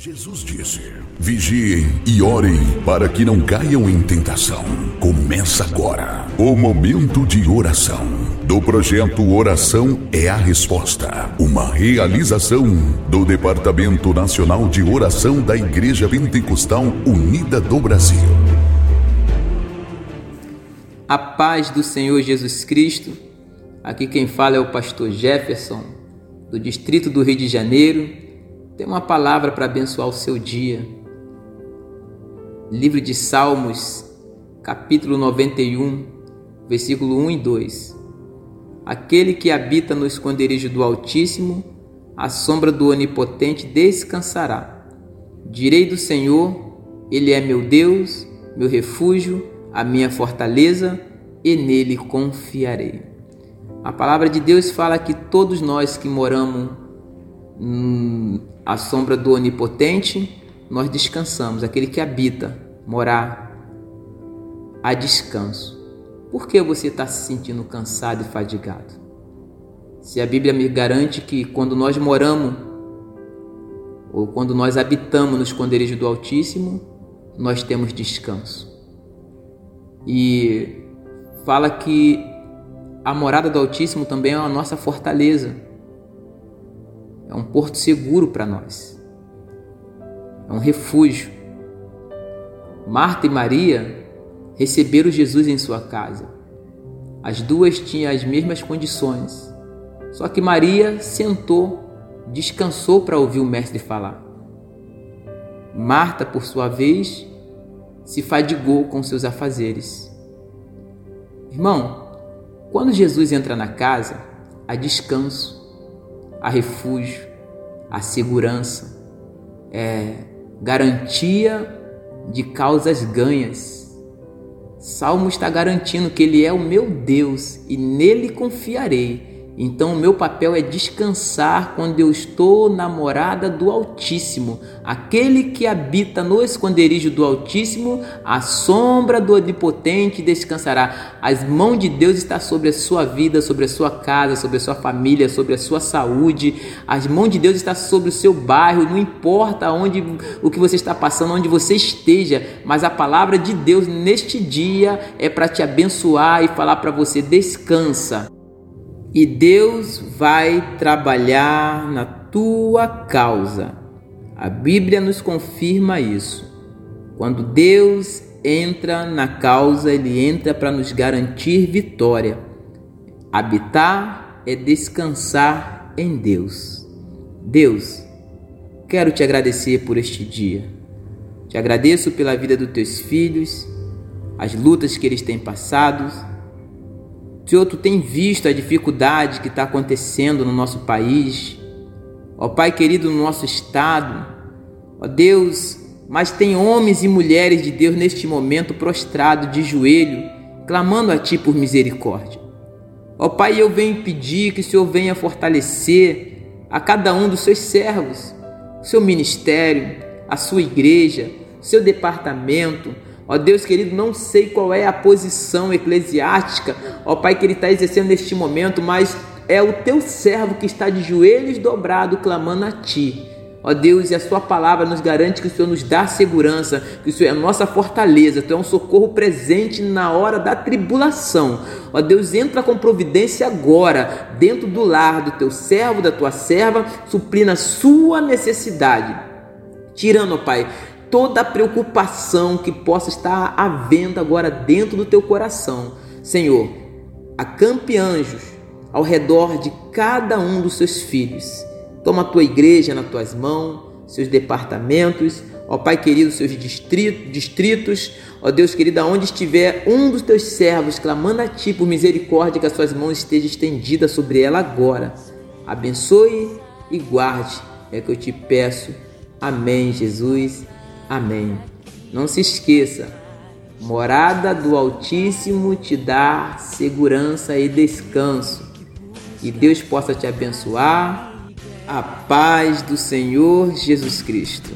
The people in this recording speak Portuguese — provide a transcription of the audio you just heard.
Jesus disse: Vigiem e orem para que não caiam em tentação. Começa agora o momento de oração do projeto Oração é a Resposta, uma realização do Departamento Nacional de Oração da Igreja Pentecostal Unida do Brasil. A paz do Senhor Jesus Cristo. Aqui quem fala é o pastor Jefferson, do distrito do Rio de Janeiro tem uma palavra para abençoar o seu dia. Livro de Salmos, capítulo 91, versículo 1 e 2. Aquele que habita no esconderijo do Altíssimo, à sombra do Onipotente descansará. Direi do Senhor, Ele é meu Deus, meu refúgio, a minha fortaleza, e nele confiarei. A palavra de Deus fala que todos nós que moramos à sombra do Onipotente, nós descansamos, aquele que habita, morar a descanso. Por que você está se sentindo cansado e fadigado? Se a Bíblia me garante que quando nós moramos ou quando nós habitamos no esconderijo do Altíssimo, nós temos descanso. E fala que a morada do Altíssimo também é a nossa fortaleza é um porto seguro para nós, é um refúgio. Marta e Maria receberam Jesus em sua casa. As duas tinham as mesmas condições, só que Maria sentou, descansou para ouvir o Mestre falar. Marta, por sua vez, se fadigou com seus afazeres. Irmão, quando Jesus entra na casa, há descanso, a refúgio, a segurança, é garantia de causas ganhas. Salmo está garantindo que Ele é o meu Deus e nele confiarei então, o meu papel é descansar quando eu estou na morada do Altíssimo. Aquele que habita no esconderijo do Altíssimo, a sombra do Onipotente descansará. As mãos de Deus estão sobre a sua vida, sobre a sua casa, sobre a sua família, sobre a sua saúde. As mãos de Deus estão sobre o seu bairro, não importa onde o que você está passando, onde você esteja, mas a palavra de Deus neste dia é para te abençoar e falar para você: descansa e Deus vai trabalhar na tua causa. A Bíblia nos confirma isso. Quando Deus entra na causa, ele entra para nos garantir vitória. Habitar é descansar em Deus. Deus, quero te agradecer por este dia. Te agradeço pela vida dos teus filhos, as lutas que eles têm passado Senhor, tu tem visto a dificuldade que está acontecendo no nosso país, ó Pai querido, no nosso estado, ó Deus, mas tem homens e mulheres de Deus neste momento prostrados de joelho, clamando a Ti por misericórdia. Ó Pai, eu venho pedir que o Senhor venha fortalecer a cada um dos seus servos, o seu ministério, a sua igreja, o seu departamento, Ó Deus querido, não sei qual é a posição eclesiástica, ó Pai, que ele está exercendo neste momento, mas é o teu servo que está de joelhos dobrados clamando a Ti. Ó Deus, e a Sua palavra nos garante que o Senhor nos dá segurança, que o Senhor é a nossa fortaleza, Tu é um socorro presente na hora da tribulação. Ó Deus, entra com providência agora, dentro do lar do Teu servo, da Tua serva, suprindo a sua necessidade. Tirando, ó Pai, toda a preocupação que possa estar havendo agora dentro do teu coração. Senhor, acampe anjos ao redor de cada um dos seus filhos. Toma a tua igreja nas tuas mãos, seus departamentos, ó Pai querido, seus distritos, distritos, ó Deus querido, aonde estiver um dos teus servos clamando a ti por misericórdia, que as suas mãos estejam estendidas sobre ela agora. Abençoe e guarde, é que eu te peço. Amém, Jesus. Amém. Não se esqueça, morada do Altíssimo te dá segurança e descanso. Que Deus possa te abençoar. A paz do Senhor Jesus Cristo.